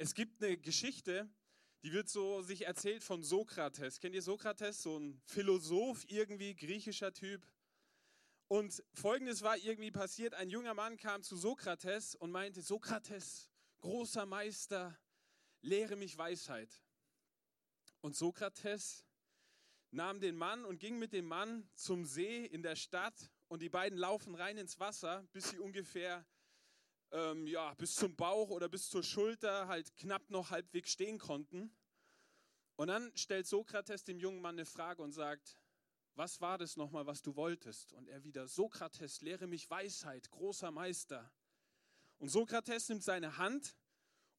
Es gibt eine Geschichte, die wird so sich erzählt von Sokrates. Kennt ihr Sokrates? So ein Philosoph, irgendwie griechischer Typ. Und folgendes war irgendwie passiert: Ein junger Mann kam zu Sokrates und meinte: Sokrates, großer Meister, lehre mich Weisheit. Und Sokrates nahm den Mann und ging mit dem Mann zum See in der Stadt und die beiden laufen rein ins Wasser, bis sie ungefähr ähm, ja, bis zum Bauch oder bis zur Schulter halt knapp noch halbwegs stehen konnten. Und dann stellt Sokrates dem jungen Mann eine Frage und sagt, was war das nochmal, was du wolltest? Und er wieder, Sokrates, lehre mich Weisheit, großer Meister. Und Sokrates nimmt seine Hand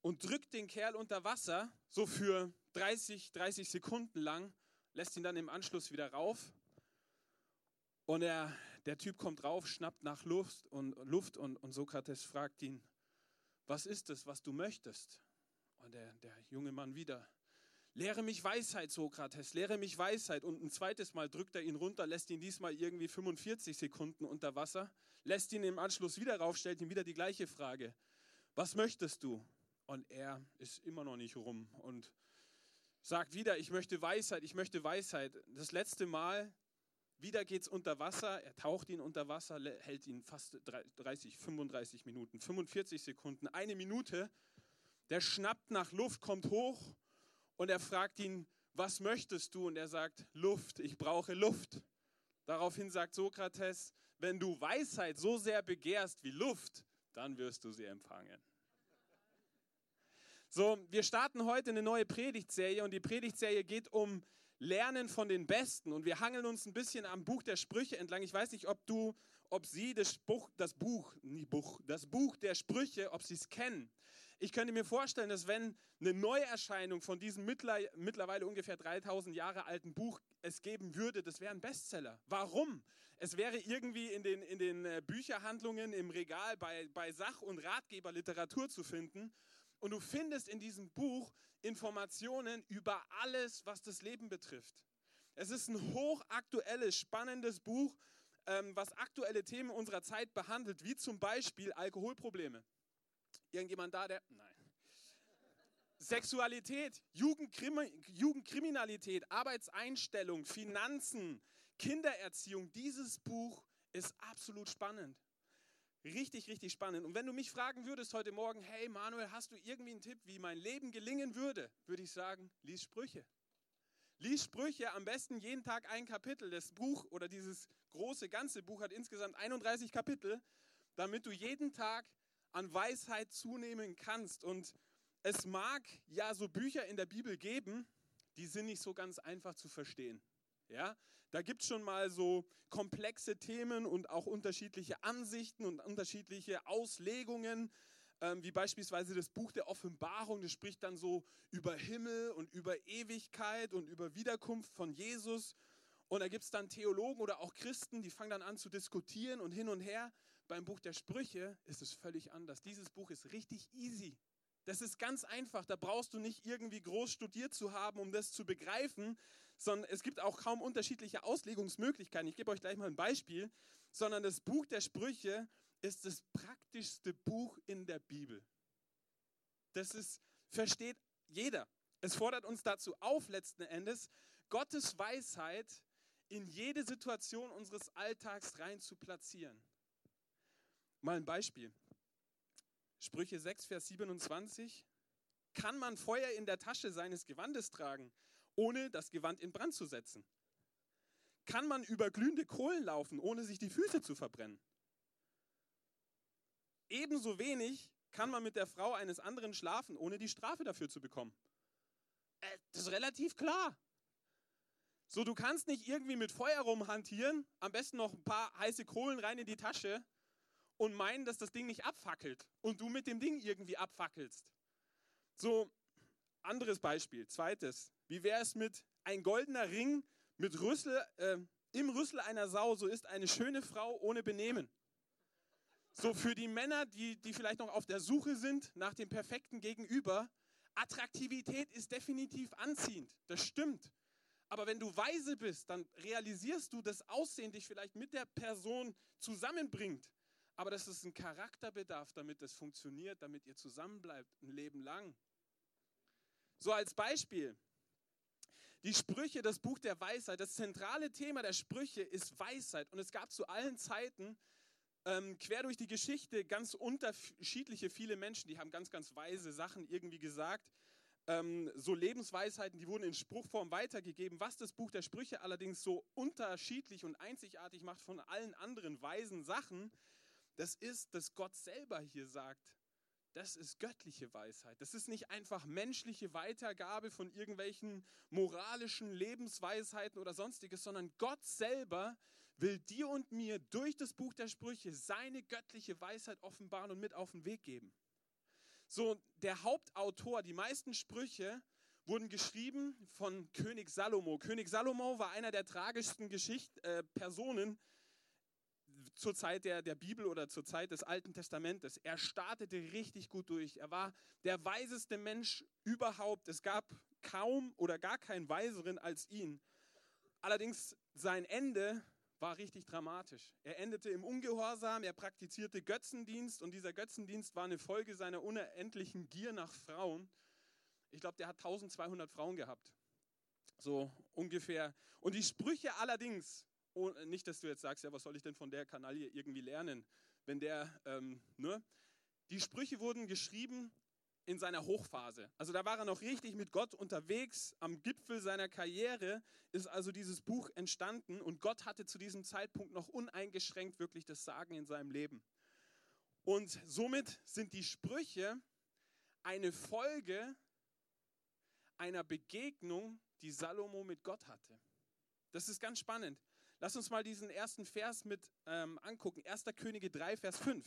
und drückt den Kerl unter Wasser, so für 30, 30 Sekunden lang, lässt ihn dann im Anschluss wieder rauf und er, der Typ kommt rauf, schnappt nach Luft und, Luft und, und Sokrates fragt ihn, was ist es, was du möchtest? Und der, der junge Mann wieder, lehre mich Weisheit, Sokrates, lehre mich Weisheit. Und ein zweites Mal drückt er ihn runter, lässt ihn diesmal irgendwie 45 Sekunden unter Wasser, lässt ihn im Anschluss wieder rauf, stellt ihm wieder die gleiche Frage, was möchtest du? Und er ist immer noch nicht rum und sagt wieder, ich möchte Weisheit, ich möchte Weisheit. Das letzte Mal wieder geht es unter Wasser, er taucht ihn unter Wasser, hält ihn fast 30, 35 Minuten, 45 Sekunden, eine Minute. Der schnappt nach Luft, kommt hoch und er fragt ihn, was möchtest du? Und er sagt, Luft, ich brauche Luft. Daraufhin sagt Sokrates, wenn du Weisheit so sehr begehrst wie Luft, dann wirst du sie empfangen. So, wir starten heute eine neue Predigtserie und die Predigtserie geht um lernen von den Besten. Und wir hangeln uns ein bisschen am Buch der Sprüche entlang. Ich weiß nicht, ob du, ob sie das Buch, das Buch, nie Buch, das Buch der Sprüche, ob sie es kennen. Ich könnte mir vorstellen, dass wenn eine Neuerscheinung von diesem mittlerweile ungefähr 3000 Jahre alten Buch es geben würde, das wäre ein Bestseller. Warum? Es wäre irgendwie in den, in den äh, Bücherhandlungen im Regal bei, bei Sach- und Ratgeberliteratur zu finden. Und du findest in diesem Buch Informationen über alles, was das Leben betrifft. Es ist ein hochaktuelles, spannendes Buch, ähm, was aktuelle Themen unserer Zeit behandelt, wie zum Beispiel Alkoholprobleme. Irgendjemand da, der. Nein. Sexualität, Jugendkrimi Jugendkriminalität, Arbeitseinstellung, Finanzen, Kindererziehung. Dieses Buch ist absolut spannend. Richtig, richtig spannend. Und wenn du mich fragen würdest heute Morgen, hey Manuel, hast du irgendwie einen Tipp, wie mein Leben gelingen würde, würde ich sagen, lies Sprüche. Lies Sprüche, am besten jeden Tag ein Kapitel. Das Buch oder dieses große ganze Buch hat insgesamt 31 Kapitel, damit du jeden Tag an Weisheit zunehmen kannst. Und es mag ja so Bücher in der Bibel geben, die sind nicht so ganz einfach zu verstehen. Ja, da gibt es schon mal so komplexe Themen und auch unterschiedliche Ansichten und unterschiedliche Auslegungen, ähm, wie beispielsweise das Buch der Offenbarung, das spricht dann so über Himmel und über Ewigkeit und über Wiederkunft von Jesus. Und da gibt es dann Theologen oder auch Christen, die fangen dann an zu diskutieren und hin und her. Beim Buch der Sprüche ist es völlig anders. Dieses Buch ist richtig easy. Das ist ganz einfach. Da brauchst du nicht irgendwie groß studiert zu haben, um das zu begreifen, sondern es gibt auch kaum unterschiedliche Auslegungsmöglichkeiten. Ich gebe euch gleich mal ein Beispiel, sondern das Buch der Sprüche ist das praktischste Buch in der Bibel. Das ist, versteht jeder. Es fordert uns dazu auf, letzten Endes, Gottes Weisheit in jede Situation unseres Alltags rein zu platzieren. Mal ein Beispiel. Sprüche 6, Vers 27. Kann man Feuer in der Tasche seines Gewandes tragen, ohne das Gewand in Brand zu setzen? Kann man über glühende Kohlen laufen, ohne sich die Füße zu verbrennen? Ebenso wenig kann man mit der Frau eines anderen schlafen, ohne die Strafe dafür zu bekommen. Äh, das ist relativ klar. So, du kannst nicht irgendwie mit Feuer rumhantieren, am besten noch ein paar heiße Kohlen rein in die Tasche und meinen, dass das Ding nicht abfackelt und du mit dem Ding irgendwie abfackelst. So, anderes Beispiel, zweites. Wie wäre es mit ein goldener Ring mit Rüssel, äh, im Rüssel einer Sau, so ist eine schöne Frau ohne Benehmen. So für die Männer, die, die vielleicht noch auf der Suche sind nach dem perfekten Gegenüber, Attraktivität ist definitiv anziehend, das stimmt. Aber wenn du weise bist, dann realisierst du, dass Aussehen dich vielleicht mit der Person zusammenbringt. Aber das ist ein Charakterbedarf, damit das funktioniert, damit ihr zusammenbleibt, ein Leben lang. So als Beispiel. Die Sprüche, das Buch der Weisheit, das zentrale Thema der Sprüche ist Weisheit. Und es gab zu allen Zeiten ähm, quer durch die Geschichte ganz unterschiedliche, viele Menschen, die haben ganz, ganz weise Sachen irgendwie gesagt. Ähm, so Lebensweisheiten, die wurden in Spruchform weitergegeben. Was das Buch der Sprüche allerdings so unterschiedlich und einzigartig macht von allen anderen weisen Sachen, das ist, dass Gott selber hier sagt, das ist göttliche Weisheit. Das ist nicht einfach menschliche Weitergabe von irgendwelchen moralischen Lebensweisheiten oder sonstiges, sondern Gott selber will dir und mir durch das Buch der Sprüche seine göttliche Weisheit offenbaren und mit auf den Weg geben. So, der Hauptautor, die meisten Sprüche wurden geschrieben von König Salomo. König Salomo war einer der tragischsten Geschicht, äh, Personen zur Zeit der, der Bibel oder zur Zeit des Alten Testamentes. Er startete richtig gut durch. Er war der weiseste Mensch überhaupt. Es gab kaum oder gar keinen weiseren als ihn. Allerdings sein Ende war richtig dramatisch. Er endete im Ungehorsam, er praktizierte Götzendienst und dieser Götzendienst war eine Folge seiner unendlichen Gier nach Frauen. Ich glaube, der hat 1200 Frauen gehabt. So ungefähr. Und die Sprüche allerdings, oh, nicht, dass du jetzt sagst, ja, was soll ich denn von der Kanaille irgendwie lernen, wenn der, ähm, ne? Die Sprüche wurden geschrieben in seiner Hochphase. Also da war er noch richtig mit Gott unterwegs. Am Gipfel seiner Karriere ist also dieses Buch entstanden und Gott hatte zu diesem Zeitpunkt noch uneingeschränkt wirklich das Sagen in seinem Leben. Und somit sind die Sprüche eine Folge einer Begegnung, die Salomo mit Gott hatte. Das ist ganz spannend. Lass uns mal diesen ersten Vers mit ähm, angucken. 1. Könige 3, Vers 5.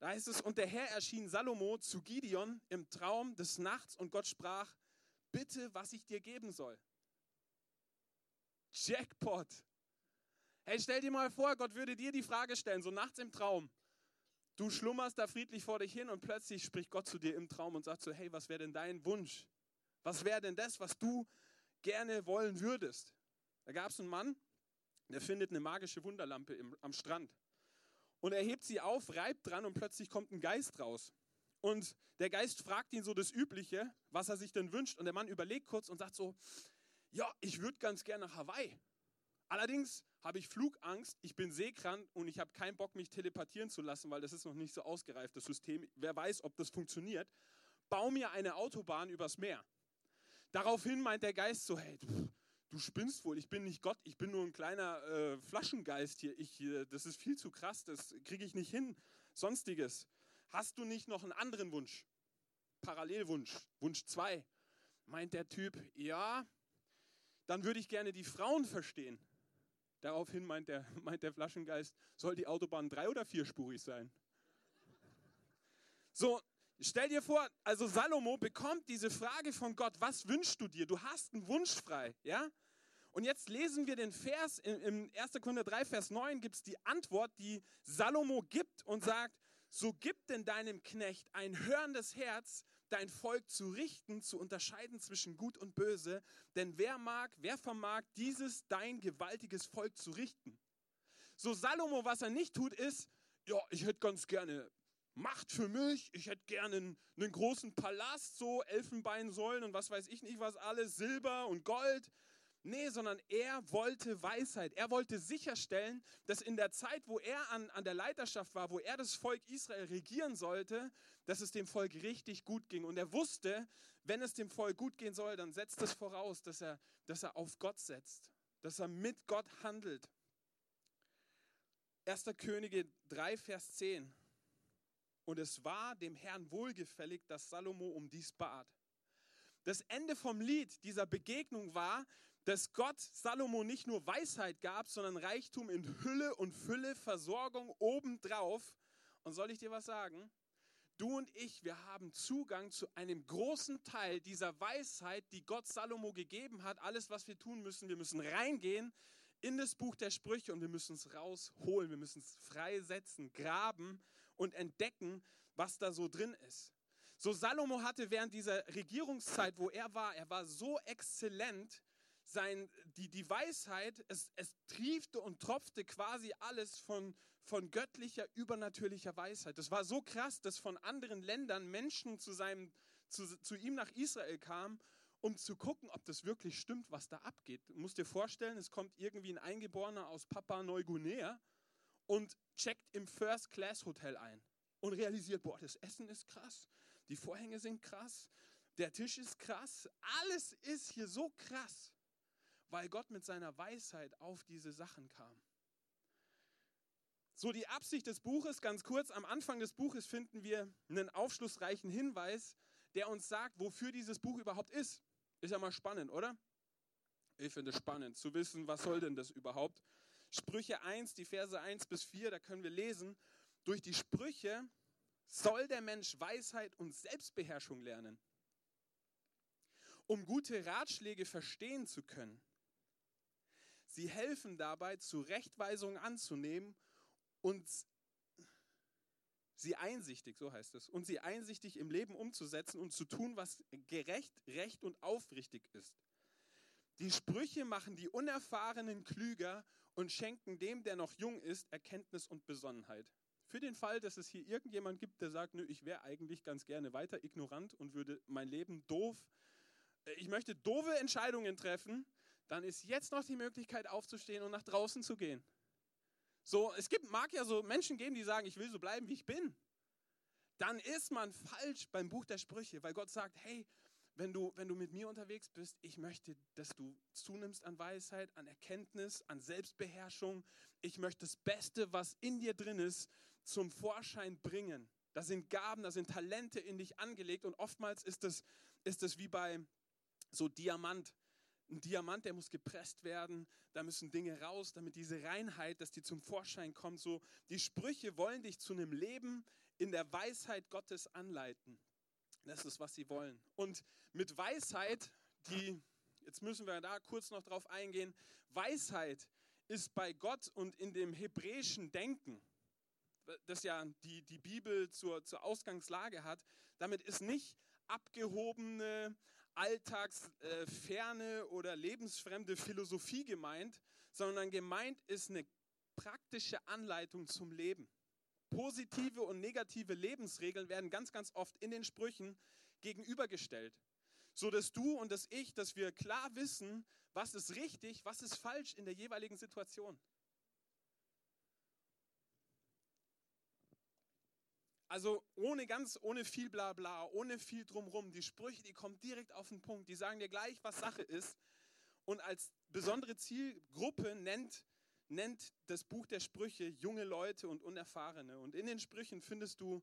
Da heißt es, und der Herr erschien Salomo zu Gideon im Traum des Nachts und Gott sprach, bitte, was ich dir geben soll. Jackpot. Hey, stell dir mal vor, Gott würde dir die Frage stellen, so nachts im Traum. Du schlummerst da friedlich vor dich hin und plötzlich spricht Gott zu dir im Traum und sagt so, hey, was wäre denn dein Wunsch? Was wäre denn das, was du gerne wollen würdest? Da gab es einen Mann, der findet eine magische Wunderlampe im, am Strand. Und er hebt sie auf, reibt dran und plötzlich kommt ein Geist raus. Und der Geist fragt ihn so das Übliche, was er sich denn wünscht. Und der Mann überlegt kurz und sagt so, ja, ich würde ganz gerne nach Hawaii. Allerdings habe ich Flugangst, ich bin seekrank und ich habe keinen Bock, mich teleportieren zu lassen, weil das ist noch nicht so ausgereift, das System. Wer weiß, ob das funktioniert. Bau mir eine Autobahn übers Meer. Daraufhin meint der Geist so, hey, du spinnst wohl, ich bin nicht Gott, ich bin nur ein kleiner äh, Flaschengeist hier. Ich, äh, das ist viel zu krass, das kriege ich nicht hin. Sonstiges. Hast du nicht noch einen anderen Wunsch? Parallelwunsch, Wunsch 2. Meint der Typ, ja, dann würde ich gerne die Frauen verstehen. Daraufhin meint der, meint der Flaschengeist, soll die Autobahn drei- oder vierspurig sein? So, Stell dir vor, also Salomo bekommt diese Frage von Gott, was wünschst du dir? Du hast einen Wunsch frei, ja? Und jetzt lesen wir den Vers, im 1. Korinther 3, Vers 9 gibt es die Antwort, die Salomo gibt und sagt, so gib denn deinem Knecht ein hörendes Herz, dein Volk zu richten, zu unterscheiden zwischen Gut und Böse, denn wer mag, wer vermag dieses dein gewaltiges Volk zu richten? So Salomo, was er nicht tut, ist, ja, ich hätte ganz gerne Macht für mich, ich hätte gerne einen, einen großen Palast, so Elfenbeinsäulen und was weiß ich nicht was alles, Silber und Gold. Nee, sondern er wollte Weisheit. Er wollte sicherstellen, dass in der Zeit, wo er an, an der Leiterschaft war, wo er das Volk Israel regieren sollte, dass es dem Volk richtig gut ging. Und er wusste, wenn es dem Volk gut gehen soll, dann setzt es voraus, dass er, dass er auf Gott setzt, dass er mit Gott handelt. 1. Könige 3, Vers 10. Und es war dem Herrn wohlgefällig, dass Salomo um dies bat. Das Ende vom Lied dieser Begegnung war, dass Gott Salomo nicht nur Weisheit gab, sondern Reichtum in Hülle und Fülle, Versorgung obendrauf. Und soll ich dir was sagen? Du und ich, wir haben Zugang zu einem großen Teil dieser Weisheit, die Gott Salomo gegeben hat. Alles, was wir tun müssen, wir müssen reingehen in das Buch der Sprüche und wir müssen es rausholen, wir müssen es freisetzen, graben und entdecken, was da so drin ist. So Salomo hatte während dieser Regierungszeit, wo er war, er war so exzellent, sein, die, die Weisheit, es, es triefte und tropfte quasi alles von, von göttlicher, übernatürlicher Weisheit. Das war so krass, dass von anderen Ländern Menschen zu seinem, zu, zu ihm nach Israel kam, um zu gucken, ob das wirklich stimmt, was da abgeht. Du musst dir vorstellen, es kommt irgendwie ein Eingeborener aus Papua Neuguinea und checkt im First-Class-Hotel ein und realisiert, boah, das Essen ist krass, die Vorhänge sind krass, der Tisch ist krass, alles ist hier so krass, weil Gott mit seiner Weisheit auf diese Sachen kam. So die Absicht des Buches, ganz kurz, am Anfang des Buches finden wir einen aufschlussreichen Hinweis, der uns sagt, wofür dieses Buch überhaupt ist. Ist ja mal spannend, oder? Ich finde es spannend zu wissen, was soll denn das überhaupt? Sprüche 1, die Verse 1 bis 4, da können wir lesen, durch die Sprüche soll der Mensch Weisheit und Selbstbeherrschung lernen, um gute Ratschläge verstehen zu können. Sie helfen dabei, Zurechtweisungen anzunehmen und sie einsichtig, so heißt es, und sie einsichtig im Leben umzusetzen und zu tun, was gerecht, recht und aufrichtig ist. Die Sprüche machen die Unerfahrenen klüger und schenken dem, der noch jung ist, Erkenntnis und Besonnenheit. Für den Fall, dass es hier irgendjemand gibt, der sagt, nö, ich wäre eigentlich ganz gerne weiter ignorant und würde mein Leben doof, äh, ich möchte doofe Entscheidungen treffen, dann ist jetzt noch die Möglichkeit aufzustehen und nach draußen zu gehen. So, es gibt, mag ja so Menschen geben, die sagen, ich will so bleiben, wie ich bin. Dann ist man falsch beim Buch der Sprüche, weil Gott sagt, hey, wenn du, wenn du mit mir unterwegs bist, ich möchte, dass du zunimmst an Weisheit, an Erkenntnis, an Selbstbeherrschung. Ich möchte das Beste, was in dir drin ist, zum Vorschein bringen. Da sind Gaben, da sind Talente in dich angelegt und oftmals ist es ist das wie bei so Diamant. Ein Diamant, der muss gepresst werden, da müssen Dinge raus, damit diese Reinheit, dass die zum Vorschein kommt. So, die Sprüche wollen dich zu einem Leben in der Weisheit Gottes anleiten. Das ist, was sie wollen. Und mit Weisheit, die, jetzt müssen wir da kurz noch drauf eingehen, Weisheit ist bei Gott und in dem hebräischen Denken das ja die, die Bibel zur, zur Ausgangslage hat, damit ist nicht abgehobene, alltagsferne oder lebensfremde Philosophie gemeint, sondern gemeint ist eine praktische Anleitung zum Leben. Positive und negative Lebensregeln werden ganz, ganz oft in den Sprüchen gegenübergestellt, so dass du und das Ich, dass wir klar wissen, was ist richtig, was ist falsch in der jeweiligen Situation. Also ohne ganz, ohne viel Blabla, ohne viel drumrum. Die Sprüche, die kommen direkt auf den Punkt. Die sagen dir gleich, was Sache ist. Und als besondere Zielgruppe nennt, nennt das Buch der Sprüche junge Leute und Unerfahrene. Und in den Sprüchen findest du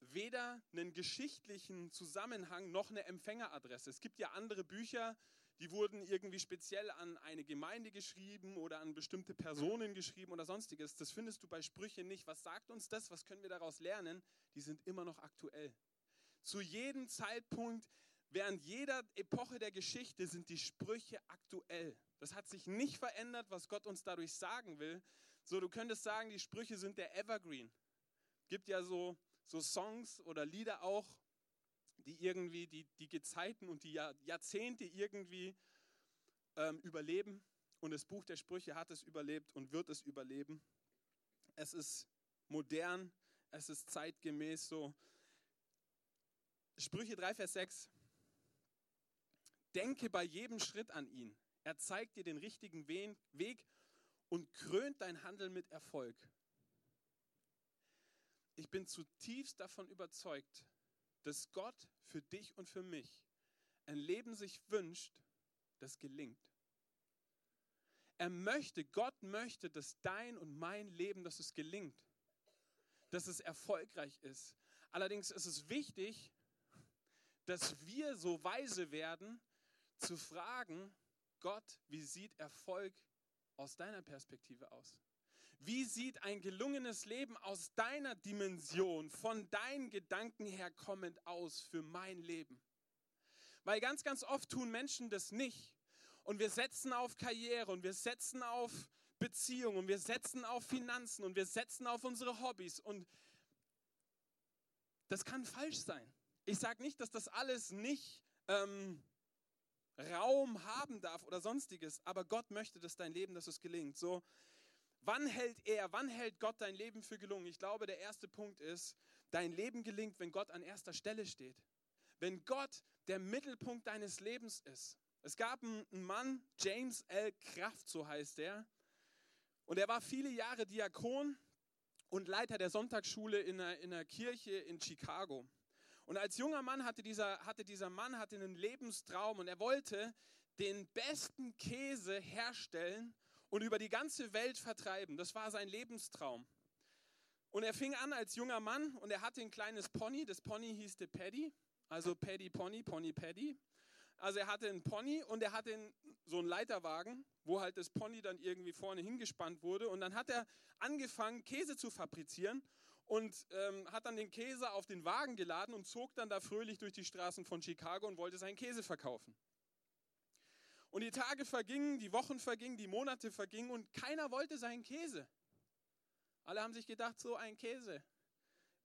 weder einen geschichtlichen Zusammenhang noch eine Empfängeradresse. Es gibt ja andere Bücher, die wurden irgendwie speziell an eine Gemeinde geschrieben oder an bestimmte Personen geschrieben oder sonstiges. Das findest du bei Sprüchen nicht. Was sagt uns das? Was können wir daraus lernen? Die sind immer noch aktuell. Zu jedem Zeitpunkt, während jeder Epoche der Geschichte sind die Sprüche aktuell. Das hat sich nicht verändert, was Gott uns dadurch sagen will. So, du könntest sagen, die Sprüche sind der Evergreen. Gibt ja so, so Songs oder Lieder auch, die irgendwie die, die Gezeiten und die Jahrzehnte irgendwie ähm, überleben. Und das Buch der Sprüche hat es überlebt und wird es überleben. Es ist modern, es ist zeitgemäß so. Sprüche 3, Vers 6. Denke bei jedem Schritt an ihn. Er zeigt dir den richtigen Weg und krönt dein Handeln mit Erfolg. Ich bin zutiefst davon überzeugt, dass Gott für dich und für mich ein Leben sich wünscht, das gelingt. Er möchte, Gott möchte, dass dein und mein Leben, dass es gelingt, dass es erfolgreich ist. Allerdings ist es wichtig, dass wir so weise werden, zu fragen, Gott, wie sieht Erfolg aus deiner Perspektive aus? Wie sieht ein gelungenes Leben aus deiner Dimension, von deinen Gedanken her kommend aus für mein Leben? Weil ganz, ganz oft tun Menschen das nicht. Und wir setzen auf Karriere und wir setzen auf Beziehungen und wir setzen auf Finanzen und wir setzen auf unsere Hobbys. Und das kann falsch sein. Ich sage nicht, dass das alles nicht ähm, Raum haben darf oder sonstiges, aber Gott möchte, dass dein Leben, dass es gelingt. So, Wann hält er, wann hält Gott dein Leben für gelungen? Ich glaube, der erste Punkt ist, dein Leben gelingt, wenn Gott an erster Stelle steht. wenn Gott der Mittelpunkt deines Lebens ist. Es gab einen Mann, James L. Kraft, so heißt er, und er war viele Jahre Diakon und Leiter der Sonntagsschule in einer, in einer Kirche in Chicago. Und als junger Mann hatte dieser, hatte dieser Mann hatte einen Lebenstraum und er wollte den besten Käse herstellen und über die ganze Welt vertreiben. Das war sein Lebenstraum. Und er fing an als junger Mann und er hatte ein kleines Pony. Das Pony hieß der Paddy, also Paddy Pony, Pony Paddy. Also er hatte einen Pony und er hatte so einen Leiterwagen, wo halt das Pony dann irgendwie vorne hingespannt wurde. Und dann hat er angefangen, Käse zu fabrizieren und ähm, hat dann den Käse auf den Wagen geladen und zog dann da fröhlich durch die Straßen von Chicago und wollte seinen Käse verkaufen. Und die Tage vergingen, die Wochen vergingen, die Monate vergingen und keiner wollte seinen Käse. Alle haben sich gedacht, so ein Käse,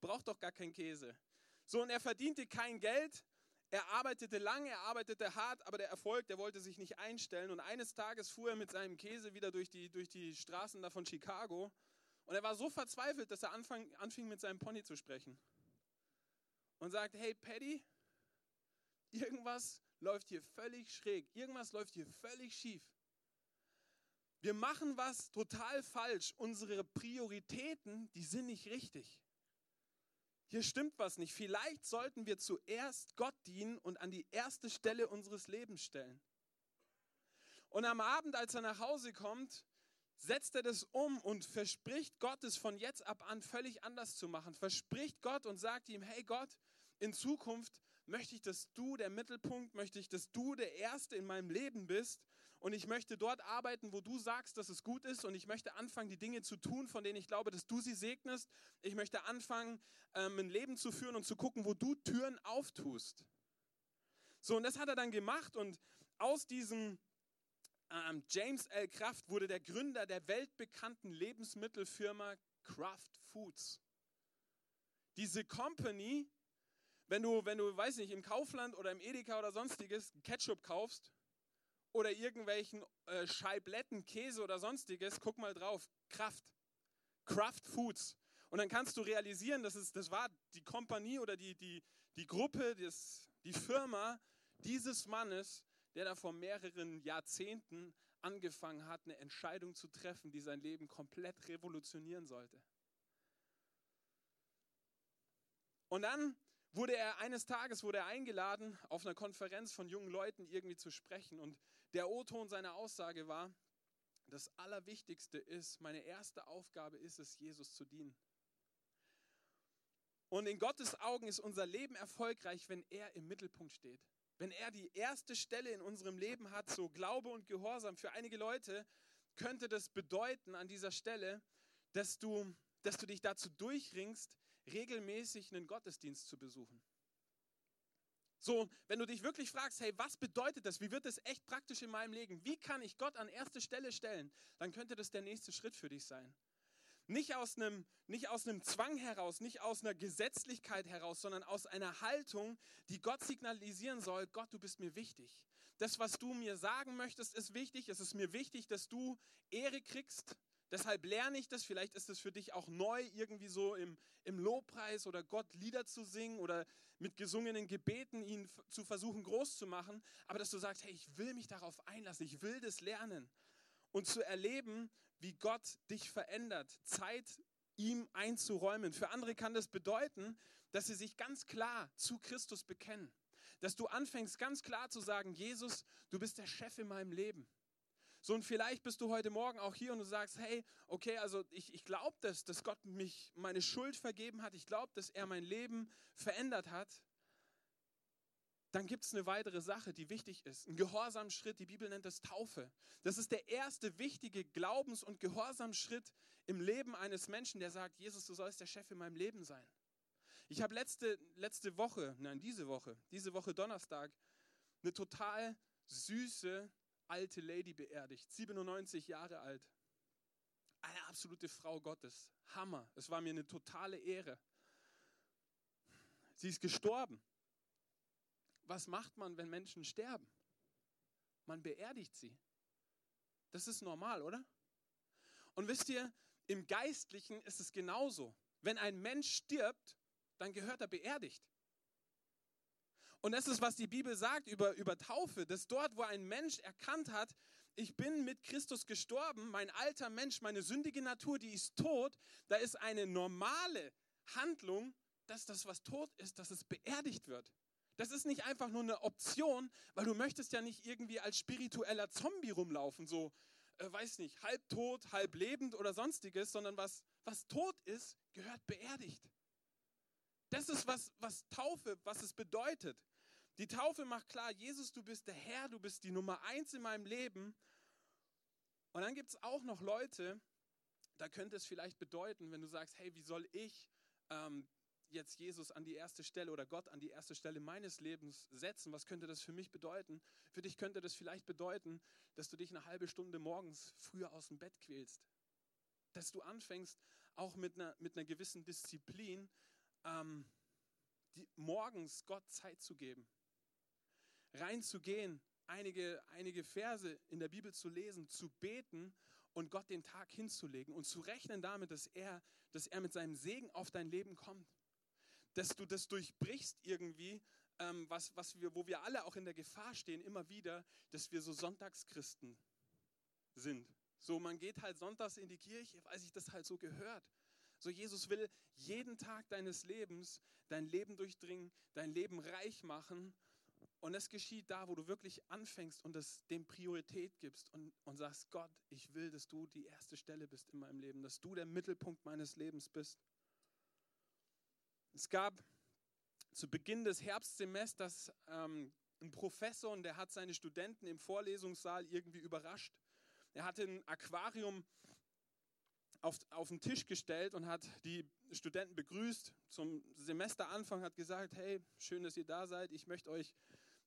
braucht doch gar keinen Käse. So, und er verdiente kein Geld, er arbeitete lange, er arbeitete hart, aber der Erfolg, der wollte sich nicht einstellen. Und eines Tages fuhr er mit seinem Käse wieder durch die, durch die Straßen da von Chicago und er war so verzweifelt, dass er anfang, anfing mit seinem Pony zu sprechen. Und sagte, hey Paddy, irgendwas läuft hier völlig schräg, irgendwas läuft hier völlig schief. Wir machen was total falsch. Unsere Prioritäten, die sind nicht richtig. Hier stimmt was nicht. Vielleicht sollten wir zuerst Gott dienen und an die erste Stelle unseres Lebens stellen. Und am Abend, als er nach Hause kommt, setzt er das um und verspricht Gott es von jetzt ab an völlig anders zu machen. Verspricht Gott und sagt ihm, hey Gott, in Zukunft möchte ich, dass du der Mittelpunkt, möchte ich, dass du der Erste in meinem Leben bist und ich möchte dort arbeiten, wo du sagst, dass es gut ist und ich möchte anfangen, die Dinge zu tun, von denen ich glaube, dass du sie segnest. Ich möchte anfangen, ähm, ein Leben zu führen und zu gucken, wo du Türen auftust. So, und das hat er dann gemacht und aus diesem James L. Kraft wurde der Gründer der weltbekannten Lebensmittelfirma Kraft Foods. Diese Company, wenn du, wenn du, weiß nicht, im Kaufland oder im Edeka oder sonstiges Ketchup kaufst oder irgendwelchen äh, Scheibletten, Käse oder sonstiges, guck mal drauf, Kraft. Kraft Foods. Und dann kannst du realisieren, dass es, das war die Kompanie oder die, die, die Gruppe, das, die Firma dieses Mannes, der da vor mehreren Jahrzehnten angefangen hat, eine Entscheidung zu treffen, die sein Leben komplett revolutionieren sollte. Und dann wurde er eines Tages wurde er eingeladen, auf einer Konferenz von jungen Leuten irgendwie zu sprechen. Und der O-Ton seiner Aussage war, das Allerwichtigste ist, meine erste Aufgabe ist es, Jesus zu dienen. Und in Gottes Augen ist unser Leben erfolgreich, wenn er im Mittelpunkt steht wenn er die erste Stelle in unserem Leben hat, so Glaube und Gehorsam, für einige Leute könnte das bedeuten an dieser Stelle, dass du, dass du dich dazu durchringst, regelmäßig einen Gottesdienst zu besuchen. So, wenn du dich wirklich fragst, hey, was bedeutet das? Wie wird das echt praktisch in meinem Leben? Wie kann ich Gott an erste Stelle stellen? Dann könnte das der nächste Schritt für dich sein. Nicht aus, einem, nicht aus einem Zwang heraus, nicht aus einer Gesetzlichkeit heraus, sondern aus einer Haltung, die Gott signalisieren soll, Gott, du bist mir wichtig. Das, was du mir sagen möchtest, ist wichtig. Es ist mir wichtig, dass du Ehre kriegst. Deshalb lerne ich das. Vielleicht ist es für dich auch neu, irgendwie so im, im Lobpreis oder Gott Lieder zu singen oder mit gesungenen Gebeten ihn zu versuchen groß zu machen. Aber dass du sagst, hey, ich will mich darauf einlassen, ich will das lernen. Und zu erleben, wie Gott dich verändert, Zeit ihm einzuräumen. Für andere kann das bedeuten, dass sie sich ganz klar zu Christus bekennen. Dass du anfängst ganz klar zu sagen, Jesus, du bist der Chef in meinem Leben. So, und vielleicht bist du heute Morgen auch hier und du sagst, hey, okay, also ich, ich glaube, dass, dass Gott mich meine Schuld vergeben hat. Ich glaube, dass er mein Leben verändert hat dann gibt es eine weitere Sache, die wichtig ist. Ein Gehorsamschritt, die Bibel nennt das Taufe. Das ist der erste wichtige Glaubens- und Gehorsamschritt im Leben eines Menschen, der sagt, Jesus, du sollst der Chef in meinem Leben sein. Ich habe letzte, letzte Woche, nein, diese Woche, diese Woche Donnerstag, eine total süße alte Lady beerdigt, 97 Jahre alt. Eine absolute Frau Gottes. Hammer. Es war mir eine totale Ehre. Sie ist gestorben was macht man, wenn Menschen sterben? Man beerdigt sie. Das ist normal, oder? Und wisst ihr, im Geistlichen ist es genauso. Wenn ein Mensch stirbt, dann gehört er beerdigt. Und das ist, was die Bibel sagt über, über Taufe, dass dort, wo ein Mensch erkannt hat, ich bin mit Christus gestorben, mein alter Mensch, meine sündige Natur, die ist tot, da ist eine normale Handlung, dass das, was tot ist, dass es beerdigt wird. Das ist nicht einfach nur eine Option, weil du möchtest ja nicht irgendwie als spiritueller Zombie rumlaufen, so, äh, weiß nicht, halb tot, halb lebend oder sonstiges, sondern was, was tot ist, gehört beerdigt. Das ist, was, was Taufe, was es bedeutet. Die Taufe macht klar, Jesus, du bist der Herr, du bist die Nummer eins in meinem Leben. Und dann gibt es auch noch Leute, da könnte es vielleicht bedeuten, wenn du sagst, hey, wie soll ich ähm, jetzt Jesus an die erste Stelle oder Gott an die erste Stelle meines Lebens setzen? Was könnte das für mich bedeuten? Für dich könnte das vielleicht bedeuten, dass du dich eine halbe Stunde morgens früher aus dem Bett quälst. Dass du anfängst, auch mit einer, mit einer gewissen Disziplin, ähm, die, morgens Gott Zeit zu geben. Reinzugehen, einige, einige Verse in der Bibel zu lesen, zu beten und Gott den Tag hinzulegen und zu rechnen damit, dass er, dass er mit seinem Segen auf dein Leben kommt. Dass du das durchbrichst irgendwie, ähm, was, was wir, wo wir alle auch in der Gefahr stehen, immer wieder, dass wir so Sonntagschristen sind. So, man geht halt sonntags in die Kirche, weil sich das halt so gehört. So, Jesus will jeden Tag deines Lebens dein Leben durchdringen, dein Leben reich machen. Und es geschieht da, wo du wirklich anfängst und es dem Priorität gibst und, und sagst, Gott, ich will, dass du die erste Stelle bist in meinem Leben, dass du der Mittelpunkt meines Lebens bist. Es gab zu Beginn des Herbstsemesters ähm, einen Professor und der hat seine Studenten im Vorlesungssaal irgendwie überrascht. Er hatte ein Aquarium auf, auf den Tisch gestellt und hat die Studenten begrüßt zum Semesteranfang, hat gesagt, hey, schön, dass ihr da seid. Ich möchte euch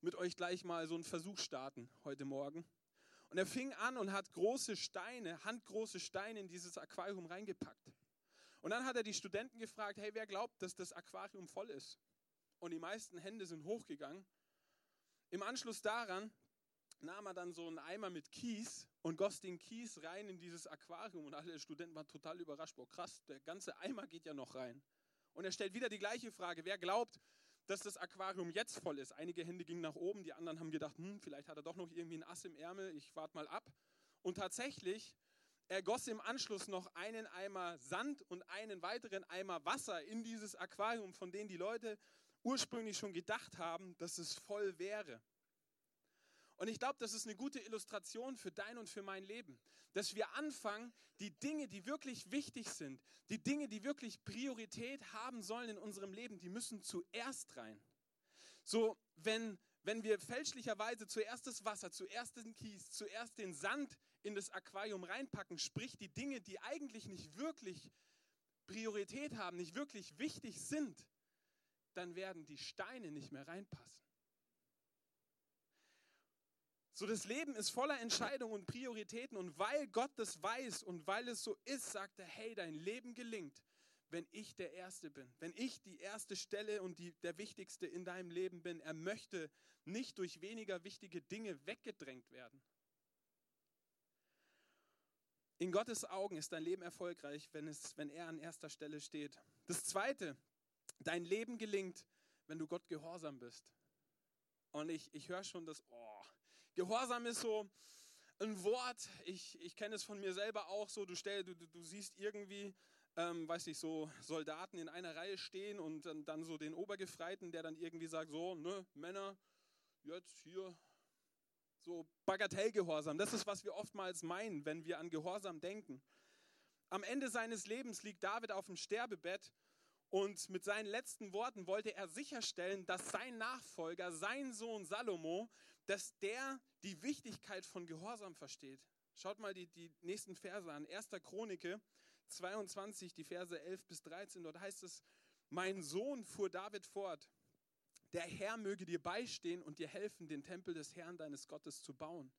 mit euch gleich mal so einen Versuch starten heute Morgen. Und er fing an und hat große Steine, handgroße Steine in dieses Aquarium reingepackt. Und dann hat er die Studenten gefragt, hey, wer glaubt, dass das Aquarium voll ist? Und die meisten Hände sind hochgegangen. Im Anschluss daran nahm er dann so einen Eimer mit Kies und goss den Kies rein in dieses Aquarium und alle Studenten waren total überrascht. Boah, krass, der ganze Eimer geht ja noch rein. Und er stellt wieder die gleiche Frage, wer glaubt, dass das Aquarium jetzt voll ist? Einige Hände gingen nach oben, die anderen haben gedacht, hm, vielleicht hat er doch noch irgendwie ein Ass im Ärmel, ich warte mal ab. Und tatsächlich, er goss im Anschluss noch einen Eimer Sand und einen weiteren Eimer Wasser in dieses Aquarium, von dem die Leute ursprünglich schon gedacht haben, dass es voll wäre. Und ich glaube, das ist eine gute Illustration für dein und für mein Leben, dass wir anfangen, die Dinge, die wirklich wichtig sind, die Dinge, die wirklich Priorität haben sollen in unserem Leben, die müssen zuerst rein. So, wenn, wenn wir fälschlicherweise zuerst das Wasser, zuerst den Kies, zuerst den Sand in das Aquarium reinpacken, sprich die Dinge, die eigentlich nicht wirklich Priorität haben, nicht wirklich wichtig sind, dann werden die Steine nicht mehr reinpassen. So, das Leben ist voller Entscheidungen und Prioritäten und weil Gott das weiß und weil es so ist, sagt er, hey, dein Leben gelingt, wenn ich der Erste bin, wenn ich die erste Stelle und die, der Wichtigste in deinem Leben bin. Er möchte nicht durch weniger wichtige Dinge weggedrängt werden. In Gottes Augen ist dein Leben erfolgreich, wenn, es, wenn er an erster Stelle steht. Das Zweite, dein Leben gelingt, wenn du Gott gehorsam bist. Und ich, ich höre schon das, oh, Gehorsam ist so ein Wort, ich, ich kenne es von mir selber auch so, du, stell, du, du siehst irgendwie, ähm, weiß ich, so Soldaten in einer Reihe stehen und dann, dann so den Obergefreiten, der dann irgendwie sagt, so, ne, Männer, jetzt hier, so Bagatellgehorsam. Das ist, was wir oftmals meinen, wenn wir an Gehorsam denken. Am Ende seines Lebens liegt David auf dem Sterbebett und mit seinen letzten Worten wollte er sicherstellen, dass sein Nachfolger, sein Sohn Salomo, dass der die Wichtigkeit von Gehorsam versteht. Schaut mal die, die nächsten Verse an. 1. Chronike 22, die Verse 11 bis 13. Dort heißt es, mein Sohn fuhr David fort, der Herr möge dir beistehen und dir helfen, den Tempel des Herrn deines Gottes zu bauen,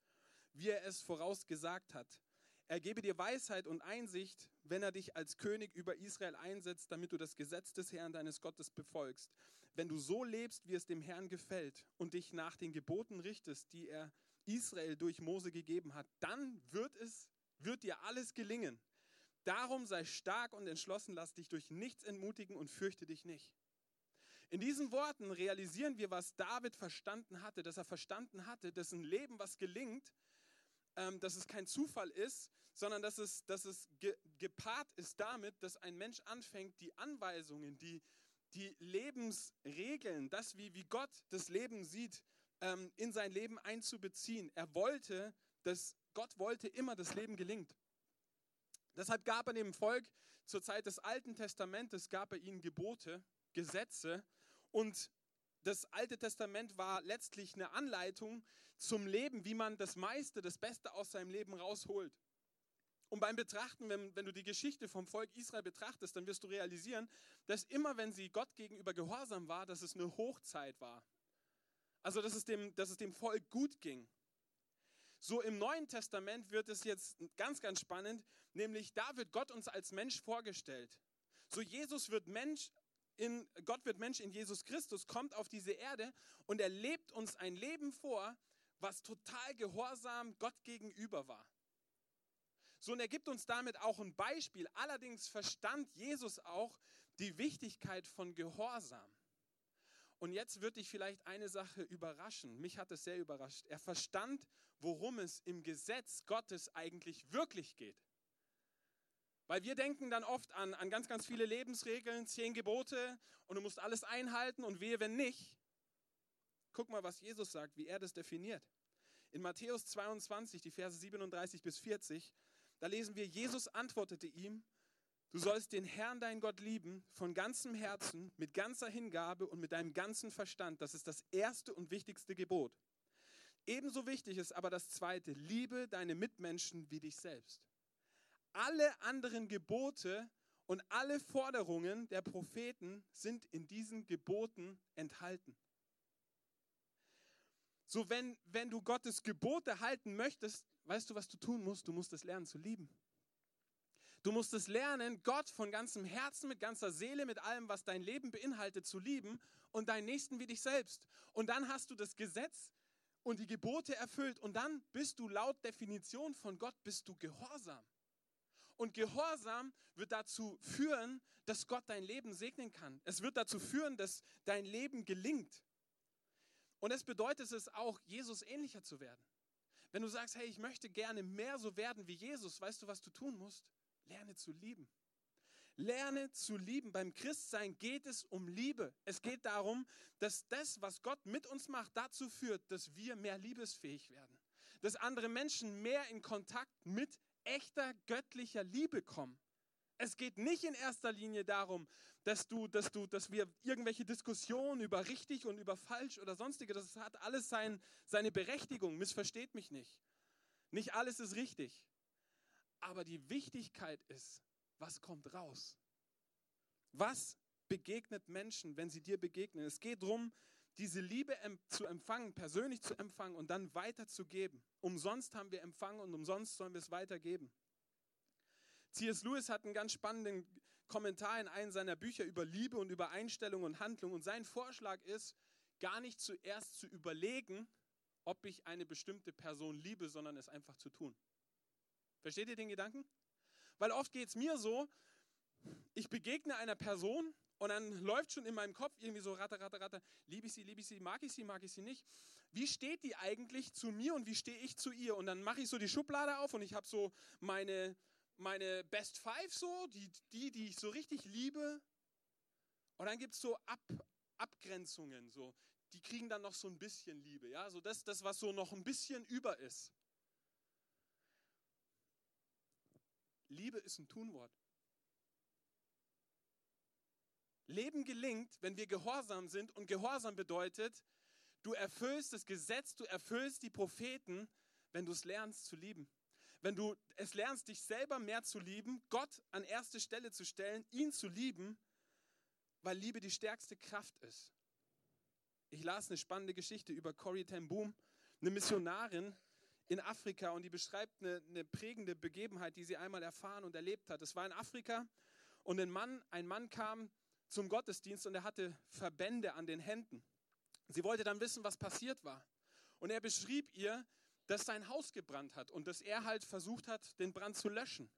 wie er es vorausgesagt hat. Er gebe dir Weisheit und Einsicht, wenn er dich als König über Israel einsetzt, damit du das Gesetz des Herrn deines Gottes befolgst. Wenn du so lebst, wie es dem Herrn gefällt und dich nach den Geboten richtest, die er Israel durch Mose gegeben hat, dann wird es, wird dir alles gelingen. Darum sei stark und entschlossen, lass dich durch nichts entmutigen und fürchte dich nicht. In diesen Worten realisieren wir, was David verstanden hatte, dass er verstanden hatte, dass ein Leben, was gelingt, ähm, dass es kein Zufall ist, sondern dass es, dass es ge gepaart ist damit, dass ein Mensch anfängt, die Anweisungen, die, die Lebensregeln, das, wie, wie Gott das Leben sieht, ähm, in sein Leben einzubeziehen. Er wollte, dass Gott wollte immer, das Leben gelingt. Deshalb gab er dem Volk zur Zeit des Alten Testamentes, gab er ihnen Gebote, Gesetze und das Alte Testament war letztlich eine Anleitung zum Leben, wie man das meiste, das Beste aus seinem Leben rausholt. Und beim Betrachten, wenn, wenn du die Geschichte vom Volk Israel betrachtest, dann wirst du realisieren, dass immer, wenn sie Gott gegenüber gehorsam war, dass es eine Hochzeit war. Also, dass es dem, dass es dem Volk gut ging. So im Neuen Testament wird es jetzt ganz, ganz spannend, nämlich da wird Gott uns als Mensch vorgestellt. So Jesus wird Mensch in, Gott wird Mensch in Jesus Christus, kommt auf diese Erde und er lebt uns ein Leben vor, was total gehorsam Gott gegenüber war. So, und er gibt uns damit auch ein Beispiel. Allerdings verstand Jesus auch die Wichtigkeit von Gehorsam. Und jetzt wird dich vielleicht eine Sache überraschen. Mich hat es sehr überrascht. Er verstand, worum es im Gesetz Gottes eigentlich wirklich geht. Weil wir denken dann oft an, an ganz, ganz viele Lebensregeln, zehn Gebote und du musst alles einhalten und wehe, wenn nicht. Guck mal, was Jesus sagt, wie er das definiert. In Matthäus 22, die Verse 37 bis 40, da lesen wir, Jesus antwortete ihm, Du sollst den Herrn, dein Gott, lieben, von ganzem Herzen, mit ganzer Hingabe und mit deinem ganzen Verstand. Das ist das erste und wichtigste Gebot. Ebenso wichtig ist aber das zweite, liebe deine Mitmenschen wie dich selbst. Alle anderen Gebote und alle Forderungen der Propheten sind in diesen Geboten enthalten. So, wenn, wenn du Gottes Gebote halten möchtest, weißt du, was du tun musst? Du musst es lernen zu lieben. Du musst es lernen, Gott von ganzem Herzen, mit ganzer Seele, mit allem, was dein Leben beinhaltet, zu lieben und deinen Nächsten wie dich selbst. Und dann hast du das Gesetz und die Gebote erfüllt und dann bist du laut Definition von Gott, bist du gehorsam. Und Gehorsam wird dazu führen, dass Gott dein Leben segnen kann. Es wird dazu führen, dass dein Leben gelingt. Und es bedeutet es auch, Jesus ähnlicher zu werden. Wenn du sagst, hey, ich möchte gerne mehr so werden wie Jesus, weißt du, was du tun musst? Lerne zu lieben. Lerne zu lieben. Beim Christsein geht es um Liebe. Es geht darum, dass das, was Gott mit uns macht, dazu führt, dass wir mehr liebesfähig werden. Dass andere Menschen mehr in Kontakt mit echter göttlicher Liebe kommen. Es geht nicht in erster Linie darum, dass du, dass du, dass wir irgendwelche Diskussionen über richtig und über falsch oder sonstige, das hat alles sein, seine Berechtigung. Missversteht mich nicht. Nicht alles ist richtig. Aber die Wichtigkeit ist, was kommt raus? Was begegnet Menschen, wenn sie dir begegnen? Es geht darum, diese Liebe zu empfangen, persönlich zu empfangen und dann weiterzugeben. Umsonst haben wir empfangen und umsonst sollen wir es weitergeben. C.S. Lewis hat einen ganz spannenden Kommentar in einem seiner Bücher über Liebe und über Einstellung und Handlung. Und sein Vorschlag ist, gar nicht zuerst zu überlegen, ob ich eine bestimmte Person liebe, sondern es einfach zu tun. Versteht ihr den Gedanken? Weil oft geht es mir so, ich begegne einer Person und dann läuft schon in meinem Kopf irgendwie so ratter, ratter, ratter, liebe ich sie, liebe ich sie, mag ich sie, mag ich sie nicht. Wie steht die eigentlich zu mir und wie stehe ich zu ihr? Und dann mache ich so die Schublade auf und ich habe so meine, meine Best Five so, die, die, die ich so richtig liebe. Und dann gibt es so Ab, Abgrenzungen, so, die kriegen dann noch so ein bisschen Liebe, ja, so das, das, was so noch ein bisschen über ist. Liebe ist ein Tunwort. Leben gelingt, wenn wir gehorsam sind und Gehorsam bedeutet, du erfüllst das Gesetz, du erfüllst die Propheten, wenn du es lernst zu lieben. Wenn du es lernst, dich selber mehr zu lieben, Gott an erste Stelle zu stellen, ihn zu lieben, weil Liebe die stärkste Kraft ist. Ich las eine spannende Geschichte über Corrie ten Boom, eine Missionarin, in Afrika und die beschreibt eine, eine, prägende Begebenheit, die sie einmal erfahren und erlebt hat. Es war in Afrika und ein Mann, ein Mann kam zum Gottesdienst und er hatte Verbände an den Händen. Sie wollte dann wissen, was passiert war. Und er beschrieb ihr, dass sein Haus gebrannt hat und dass er halt versucht hat, den Brand zu löschen.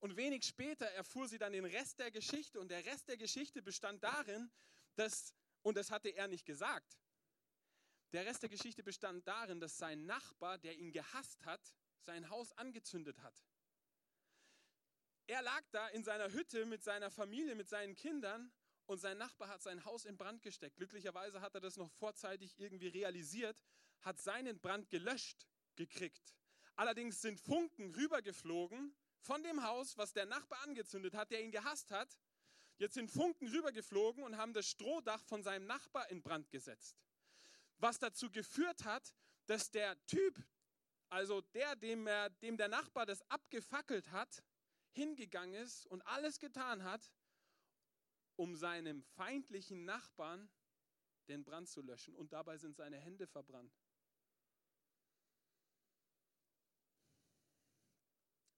Und wenig später erfuhr sie dann den Rest der Geschichte und der Rest der Geschichte bestand darin, Das, und das hatte er nicht gesagt. Der Rest der Geschichte bestand darin, dass sein Nachbar, der ihn gehasst hat, sein Haus angezündet hat. Er lag da in seiner Hütte mit seiner Familie, mit seinen Kindern und sein Nachbar hat sein Haus in Brand gesteckt. Glücklicherweise hat er das noch vorzeitig irgendwie realisiert, hat seinen Brand gelöscht gekriegt. Allerdings sind Funken rübergeflogen von dem Haus, was der Nachbar angezündet hat, der ihn gehasst hat. Jetzt sind Funken rübergeflogen und haben das Strohdach von seinem Nachbar in Brand gesetzt. Was dazu geführt hat, dass der Typ, also der, dem, er, dem der Nachbar das abgefackelt hat, hingegangen ist und alles getan hat, um seinem feindlichen Nachbarn den Brand zu löschen. Und dabei sind seine Hände verbrannt.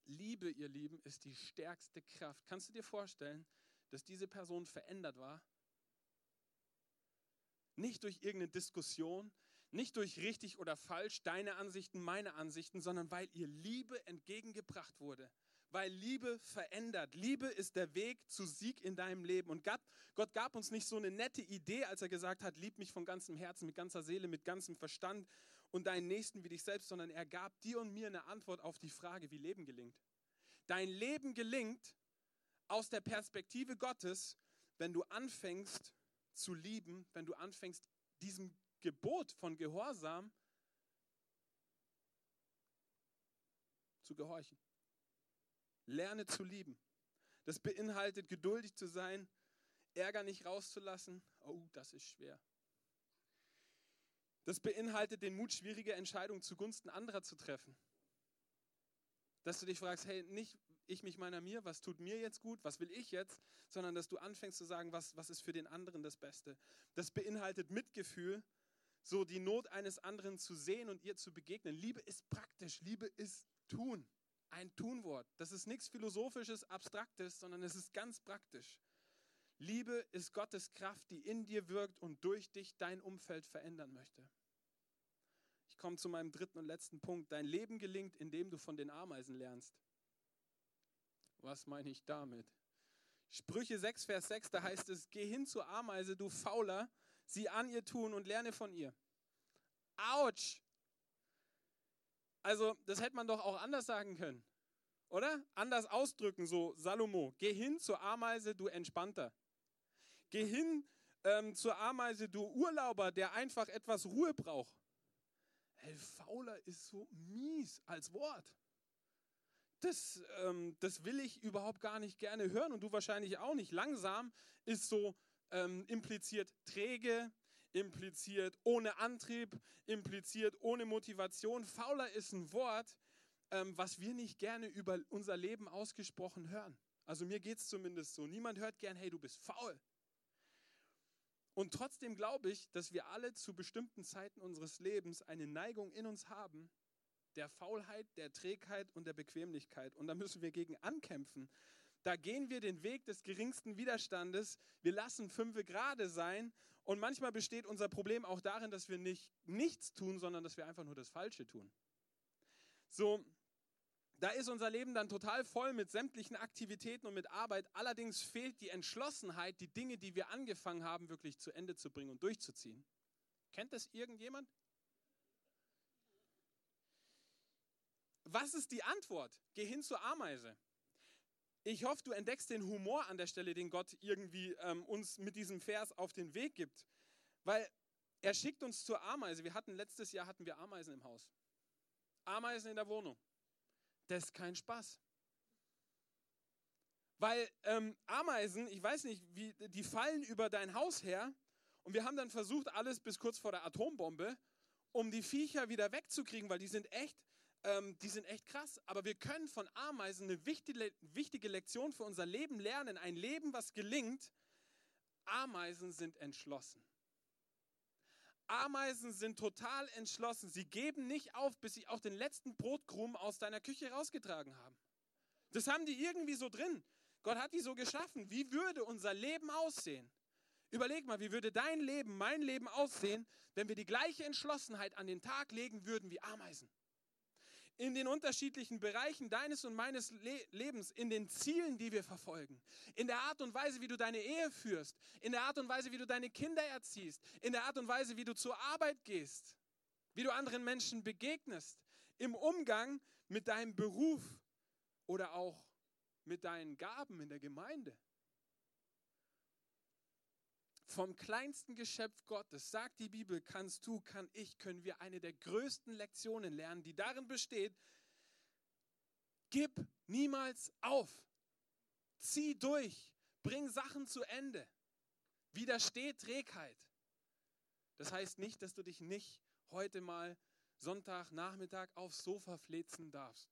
Liebe, ihr Lieben, ist die stärkste Kraft. Kannst du dir vorstellen, dass diese Person verändert war? Nicht durch irgendeine Diskussion, nicht durch richtig oder falsch, deine Ansichten, meine Ansichten, sondern weil ihr Liebe entgegengebracht wurde. Weil Liebe verändert. Liebe ist der Weg zu Sieg in deinem Leben. Und Gott, gab uns nicht so eine nette Idee, als er gesagt hat, lieb mich von ganzem Herzen, mit ganzer Seele, mit ganzem Verstand und deinen Nächsten wie dich selbst, sondern er gab dir und mir eine Antwort auf die Frage, wie Leben gelingt. Dein Leben gelingt aus der Perspektive Gottes, wenn du anfängst zu lieben, wenn du anfängst, diesem Gebot von Gehorsam zu gehorchen. Lerne zu lieben. Das beinhaltet, geduldig zu sein, Ärger nicht rauszulassen. Oh, das ist schwer. Das beinhaltet den Mut, schwierige Entscheidungen zugunsten anderer zu treffen. Dass du dich fragst, hey, nicht ich mich meiner mir, was tut mir jetzt gut, was will ich jetzt, sondern dass du anfängst zu sagen, was, was ist für den anderen das Beste. Das beinhaltet Mitgefühl, so die Not eines anderen zu sehen und ihr zu begegnen. Liebe ist praktisch, Liebe ist tun, ein Tunwort. Das ist nichts Philosophisches, Abstraktes, sondern es ist ganz praktisch. Liebe ist Gottes Kraft, die in dir wirkt und durch dich dein Umfeld verändern möchte. Ich komme zu meinem dritten und letzten Punkt. Dein Leben gelingt, indem du von den Ameisen lernst. Was meine ich damit? Sprüche 6, Vers 6, da heißt es, geh hin zur Ameise, du Fauler, sieh an ihr Tun und lerne von ihr. Autsch! Also, das hätte man doch auch anders sagen können, oder? Anders ausdrücken, so Salomo, geh hin zur Ameise, du Entspannter. Geh hin ähm, zur Ameise, du Urlauber, der einfach etwas Ruhe braucht. Hey, Fauler ist so mies als Wort das, ähm, das will ich überhaupt gar nicht gerne hören und du wahrscheinlich auch nicht. Langsam ist so ähm, impliziert träge, impliziert ohne Antrieb, impliziert ohne Motivation. Fauler ist ein Wort, ähm, was wir nicht gerne über unser Leben ausgesprochen hören. Also mir geht es zumindest so. Niemand hört gern, hey, du bist faul. Und trotzdem glaube ich, dass wir alle zu bestimmten Zeiten unseres Lebens eine Neigung in uns haben, der Faulheit, der Trägheit und der Bequemlichkeit. Und da müssen wir gegen ankämpfen. Da gehen wir den Weg des geringsten Widerstandes. Wir lassen fünfe gerade sein. Und manchmal besteht unser Problem auch darin, dass wir nicht nichts tun, sondern dass wir einfach nur das Falsche tun. So, da ist unser Leben dann total voll mit sämtlichen Aktivitäten und mit Arbeit. Allerdings fehlt die Entschlossenheit, die Dinge, die wir angefangen haben, wirklich zu Ende zu bringen und durchzuziehen. Kennt das irgendjemand? Was ist die Antwort? Geh hin zur Ameise. Ich hoffe, du entdeckst den Humor an der Stelle, den Gott irgendwie ähm, uns mit diesem Vers auf den Weg gibt. Weil er schickt uns zur Ameise. Wir hatten letztes Jahr hatten wir Ameisen im Haus. Ameisen in der Wohnung. Das ist kein Spaß. Weil ähm, Ameisen, ich weiß nicht, wie, die fallen über dein Haus her. Und wir haben dann versucht, alles bis kurz vor der Atombombe, um die Viecher wieder wegzukriegen, weil die sind echt, ähm, die sind echt krass. Aber wir können von Ameisen eine wichtige, wichtige Lektion für unser Leben lernen. Ein Leben, was gelingt. Ameisen sind entschlossen. Ameisen sind total entschlossen. Sie geben nicht auf, bis sie auch den letzten Brotkrumen aus deiner Küche rausgetragen haben. Das haben die irgendwie so drin. Gott hat die so geschaffen. Wie würde unser Leben aussehen? Überleg mal, wie würde dein Leben, mein Leben aussehen, wenn wir die gleiche Entschlossenheit an den Tag legen würden wie Ameisen? In den unterschiedlichen Bereichen deines und meines Le Lebens, in den Zielen, die wir verfolgen, in der Art und Weise, wie du deine Ehe führst, in der Art und Weise, wie du deine Kinder erziehst, in der Art und Weise, wie du zur Arbeit gehst, wie du anderen Menschen begegnest, im Umgang mit deinem Beruf oder auch mit deinen Gaben in der Gemeinde. Vom kleinsten Geschöpf Gottes, sagt die Bibel, kannst du, kann ich, können wir eine der größten Lektionen lernen, die darin besteht, gib niemals auf, zieh durch, bring Sachen zu Ende, widersteht Trägheit. Das heißt nicht, dass du dich nicht heute mal Sonntagnachmittag aufs Sofa flezen darfst.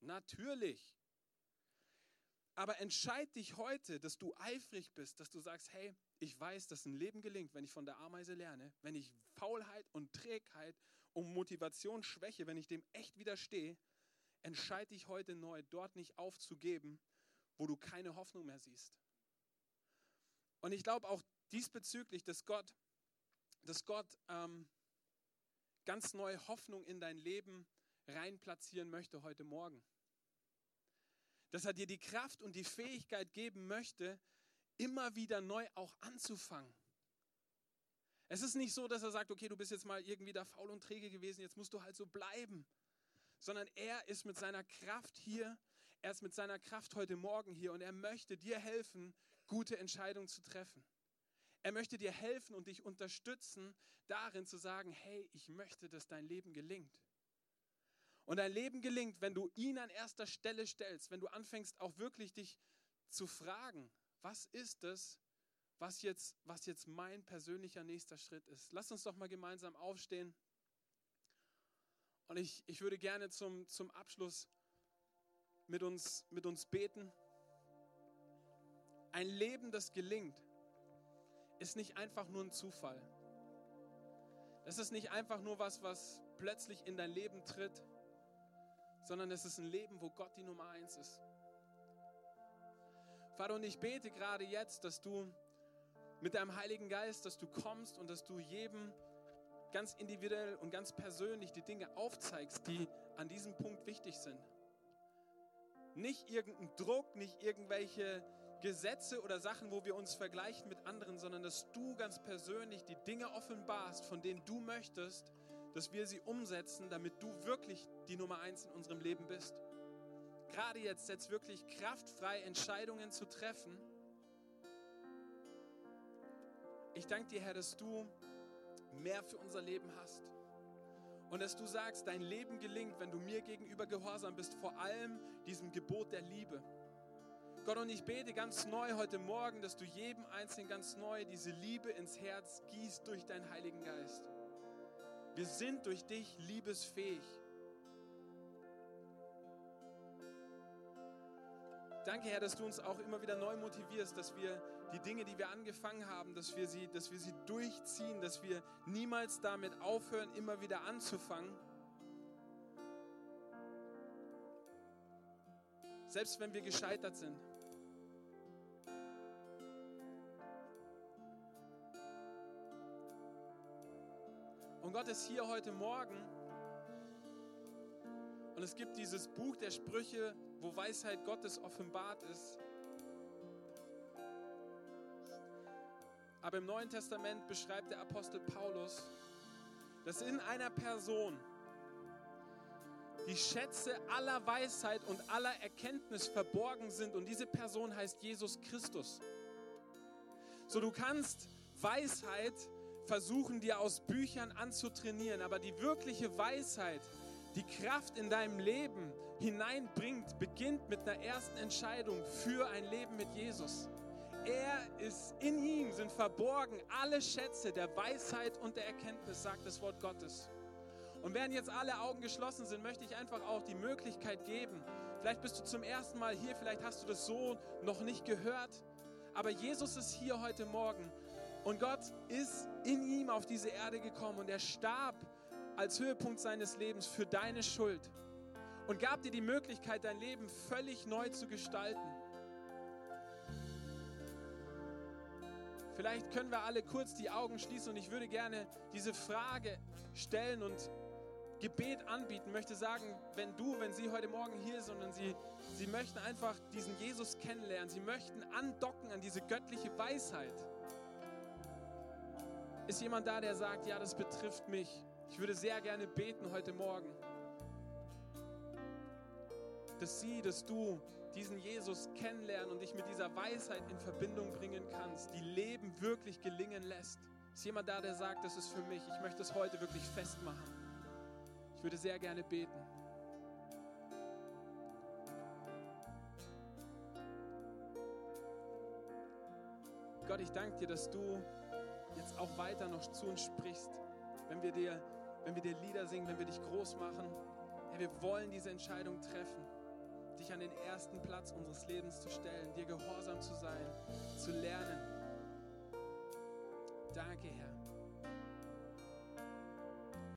Natürlich. Aber entscheid dich heute, dass du eifrig bist, dass du sagst, hey, ich weiß, dass ein Leben gelingt, wenn ich von der Ameise lerne, wenn ich Faulheit und Trägheit und Motivation schwäche, wenn ich dem echt widerstehe, entscheide dich heute neu, dort nicht aufzugeben, wo du keine Hoffnung mehr siehst. Und ich glaube auch diesbezüglich, dass Gott, dass Gott ähm, ganz neue Hoffnung in dein Leben reinplatzieren möchte heute Morgen. Dass er dir die Kraft und die Fähigkeit geben möchte, immer wieder neu auch anzufangen. Es ist nicht so, dass er sagt, okay, du bist jetzt mal irgendwie da faul und träge gewesen, jetzt musst du halt so bleiben. Sondern er ist mit seiner Kraft hier, er ist mit seiner Kraft heute Morgen hier und er möchte dir helfen, gute Entscheidungen zu treffen. Er möchte dir helfen und dich unterstützen, darin zu sagen, hey, ich möchte, dass dein Leben gelingt. Und dein Leben gelingt, wenn du ihn an erster Stelle stellst, wenn du anfängst auch wirklich dich zu fragen, was ist es, was jetzt, was jetzt mein persönlicher nächster Schritt ist. Lass uns doch mal gemeinsam aufstehen. Und ich, ich würde gerne zum, zum Abschluss mit uns, mit uns beten. Ein Leben, das gelingt, ist nicht einfach nur ein Zufall. Es ist nicht einfach nur was, was plötzlich in dein Leben tritt, sondern es ist ein Leben, wo Gott die Nummer eins ist. Vater, und ich bete gerade jetzt, dass du mit deinem Heiligen Geist, dass du kommst und dass du jedem ganz individuell und ganz persönlich die Dinge aufzeigst, die an diesem Punkt wichtig sind. Nicht irgendein Druck, nicht irgendwelche Gesetze oder Sachen, wo wir uns vergleichen mit anderen, sondern dass du ganz persönlich die Dinge offenbarst, von denen du möchtest, dass wir sie umsetzen, damit du wirklich die Nummer eins in unserem Leben bist. Gerade jetzt setzt wirklich kraftfrei Entscheidungen zu treffen. Ich danke dir, Herr, dass du mehr für unser Leben hast. Und dass du sagst, dein Leben gelingt, wenn du mir gegenüber gehorsam bist, vor allem diesem Gebot der Liebe. Gott, und ich bete ganz neu heute Morgen, dass du jedem Einzelnen ganz neu diese Liebe ins Herz gießt durch deinen Heiligen Geist. Wir sind durch dich liebesfähig. Danke, Herr, dass du uns auch immer wieder neu motivierst, dass wir die Dinge, die wir angefangen haben, dass wir sie, dass wir sie durchziehen, dass wir niemals damit aufhören, immer wieder anzufangen. Selbst wenn wir gescheitert sind. Und Gott ist hier heute Morgen. Und es gibt dieses Buch der Sprüche, wo Weisheit Gottes offenbart ist. Aber im Neuen Testament beschreibt der Apostel Paulus, dass in einer Person die Schätze aller Weisheit und aller Erkenntnis verborgen sind. Und diese Person heißt Jesus Christus. So, du kannst Weisheit versuchen, dir aus Büchern anzutrainieren, aber die wirkliche Weisheit, die Kraft in deinem Leben hineinbringt, beginnt mit einer ersten Entscheidung für ein Leben mit Jesus. Er ist in ihm sind verborgen alle Schätze der Weisheit und der Erkenntnis, sagt das Wort Gottes. Und während jetzt alle Augen geschlossen sind, möchte ich einfach auch die Möglichkeit geben. Vielleicht bist du zum ersten Mal hier, vielleicht hast du das so noch nicht gehört. Aber Jesus ist hier heute Morgen und Gott ist in ihm auf diese Erde gekommen und er starb als Höhepunkt seines Lebens für deine Schuld und gab dir die Möglichkeit, dein Leben völlig neu zu gestalten. Vielleicht können wir alle kurz die Augen schließen und ich würde gerne diese Frage stellen und Gebet anbieten, möchte sagen, wenn du, wenn sie heute Morgen hier ist, sondern sie, sie möchten einfach diesen Jesus kennenlernen, sie möchten andocken an diese göttliche Weisheit. Ist jemand da, der sagt, ja, das betrifft mich. Ich würde sehr gerne beten heute Morgen. Dass sie, dass du diesen Jesus kennenlernen und dich mit dieser Weisheit in Verbindung bringen kannst, die Leben wirklich gelingen lässt. Ist jemand da, der sagt, das ist für mich, ich möchte es heute wirklich festmachen. Ich würde sehr gerne beten. Gott, ich danke dir, dass du jetzt auch weiter noch zu uns sprichst, wenn wir dir, wenn wir dir Lieder singen, wenn wir dich groß machen. Herr, wir wollen diese Entscheidung treffen, dich an den ersten Platz unseres Lebens zu stellen, dir gehorsam zu sein, zu lernen. Danke, Herr.